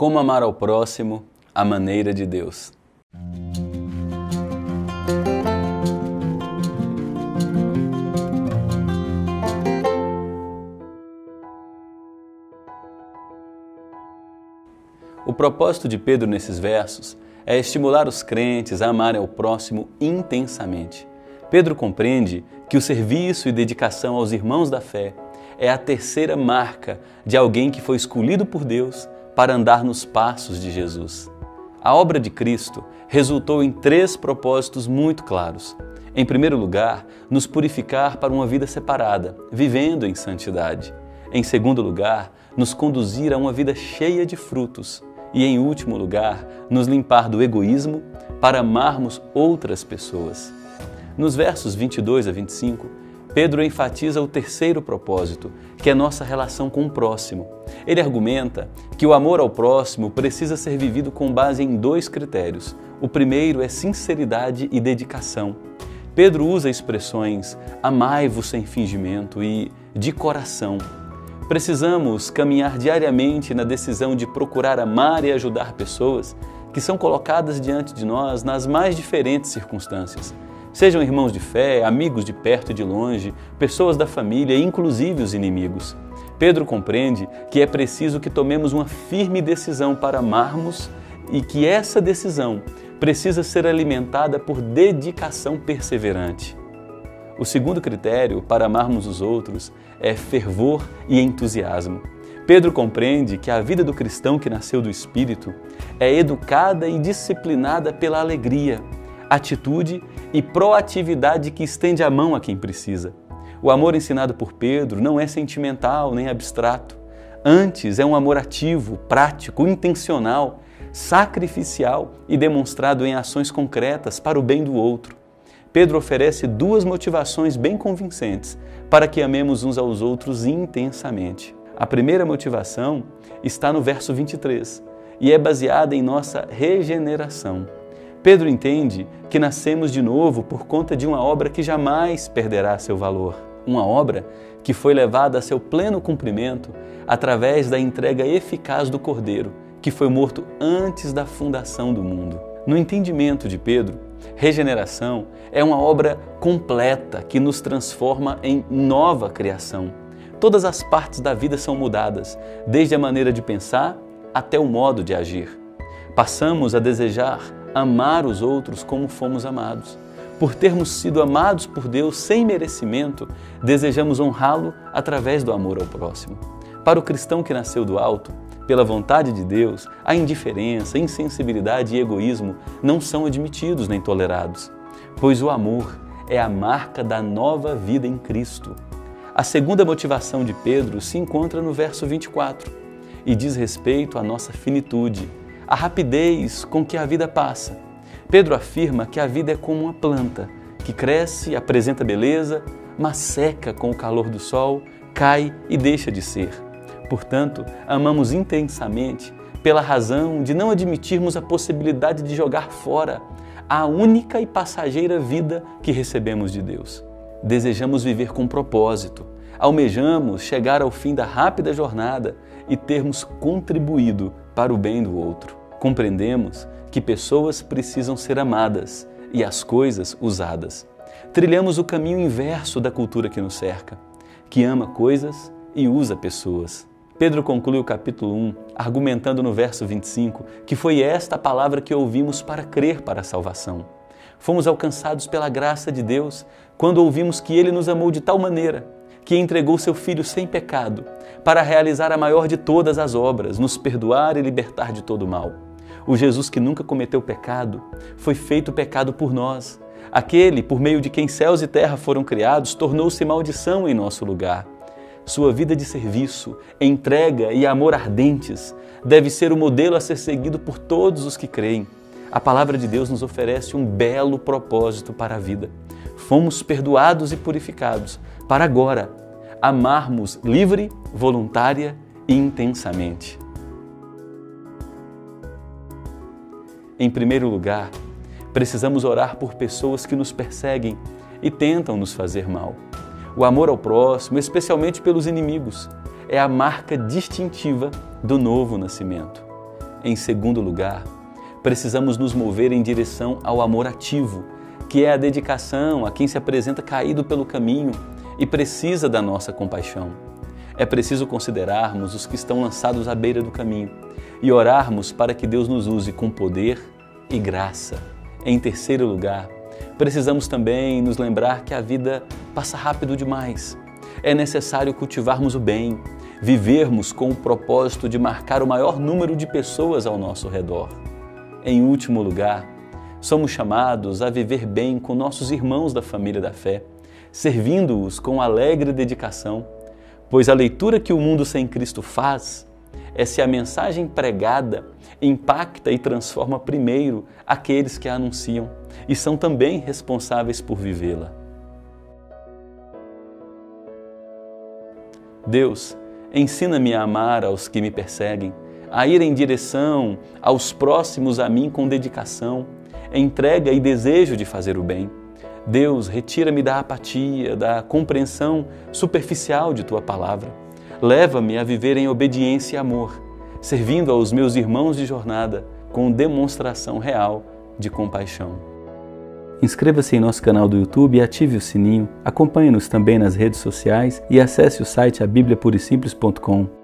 Como amar ao próximo à maneira de Deus. O propósito de Pedro nesses versos é estimular os crentes a amarem ao próximo intensamente. Pedro compreende que o serviço e dedicação aos irmãos da fé é a terceira marca de alguém que foi escolhido por Deus para andar nos passos de Jesus. A obra de Cristo resultou em três propósitos muito claros. Em primeiro lugar, nos purificar para uma vida separada, vivendo em santidade. Em segundo lugar, nos conduzir a uma vida cheia de frutos. E em último lugar, nos limpar do egoísmo para amarmos outras pessoas. Nos versos 22 a 25, Pedro enfatiza o terceiro propósito, que é nossa relação com o próximo. Ele argumenta que o amor ao próximo precisa ser vivido com base em dois critérios. O primeiro é sinceridade e dedicação. Pedro usa expressões amai-vos sem fingimento e de coração. Precisamos caminhar diariamente na decisão de procurar amar e ajudar pessoas que são colocadas diante de nós nas mais diferentes circunstâncias. Sejam irmãos de fé, amigos de perto e de longe, pessoas da família, inclusive os inimigos. Pedro compreende que é preciso que tomemos uma firme decisão para amarmos e que essa decisão precisa ser alimentada por dedicação perseverante. O segundo critério para amarmos os outros é fervor e entusiasmo. Pedro compreende que a vida do cristão que nasceu do Espírito é educada e disciplinada pela alegria, atitude e proatividade que estende a mão a quem precisa. O amor ensinado por Pedro não é sentimental nem abstrato. Antes, é um amor ativo, prático, intencional, sacrificial e demonstrado em ações concretas para o bem do outro. Pedro oferece duas motivações bem convincentes para que amemos uns aos outros intensamente. A primeira motivação está no verso 23 e é baseada em nossa regeneração. Pedro entende que nascemos de novo por conta de uma obra que jamais perderá seu valor. Uma obra que foi levada a seu pleno cumprimento através da entrega eficaz do Cordeiro, que foi morto antes da fundação do mundo. No entendimento de Pedro, regeneração é uma obra completa que nos transforma em nova criação. Todas as partes da vida são mudadas, desde a maneira de pensar até o modo de agir. Passamos a desejar amar os outros como fomos amados. Por termos sido amados por Deus sem merecimento, desejamos honrá-lo através do amor ao próximo. Para o cristão que nasceu do alto, pela vontade de Deus, a indiferença, insensibilidade e egoísmo não são admitidos nem tolerados, pois o amor é a marca da nova vida em Cristo. A segunda motivação de Pedro se encontra no verso 24 e diz respeito à nossa finitude, a rapidez com que a vida passa. Pedro afirma que a vida é como uma planta que cresce, apresenta beleza, mas seca com o calor do sol, cai e deixa de ser. Portanto, amamos intensamente pela razão de não admitirmos a possibilidade de jogar fora a única e passageira vida que recebemos de Deus. Desejamos viver com propósito, almejamos chegar ao fim da rápida jornada e termos contribuído para o bem do outro compreendemos que pessoas precisam ser amadas e as coisas usadas. Trilhamos o caminho inverso da cultura que nos cerca, que ama coisas e usa pessoas. Pedro conclui o capítulo 1 argumentando no verso 25 que foi esta a palavra que ouvimos para crer para a salvação. Fomos alcançados pela graça de Deus quando ouvimos que Ele nos amou de tal maneira que entregou seu Filho sem pecado para realizar a maior de todas as obras, nos perdoar e libertar de todo mal. O Jesus que nunca cometeu pecado foi feito pecado por nós. Aquele por meio de quem céus e terra foram criados tornou-se maldição em nosso lugar. Sua vida de serviço, entrega e amor ardentes deve ser o modelo a ser seguido por todos os que creem. A palavra de Deus nos oferece um belo propósito para a vida. Fomos perdoados e purificados para agora amarmos livre, voluntária e intensamente. Em primeiro lugar, precisamos orar por pessoas que nos perseguem e tentam nos fazer mal. O amor ao próximo, especialmente pelos inimigos, é a marca distintiva do novo nascimento. Em segundo lugar, precisamos nos mover em direção ao amor ativo, que é a dedicação a quem se apresenta caído pelo caminho e precisa da nossa compaixão. É preciso considerarmos os que estão lançados à beira do caminho e orarmos para que Deus nos use com poder e graça. Em terceiro lugar, precisamos também nos lembrar que a vida passa rápido demais. É necessário cultivarmos o bem, vivermos com o propósito de marcar o maior número de pessoas ao nosso redor. Em último lugar, somos chamados a viver bem com nossos irmãos da família da fé, servindo-os com alegre dedicação, pois a leitura que o mundo sem Cristo faz é se a mensagem pregada impacta e transforma primeiro aqueles que a anunciam e são também responsáveis por vivê-la. Deus, ensina-me a amar aos que me perseguem, a ir em direção aos próximos a mim com dedicação, entrega e desejo de fazer o bem. Deus, retira-me da apatia, da compreensão superficial de tua palavra. Leva-me a viver em obediência e amor, servindo aos meus irmãos de jornada com demonstração real de compaixão. Inscreva-se em nosso canal do YouTube e ative o sininho. Acompanhe-nos também nas redes sociais e acesse o site abibliapurisimples.com.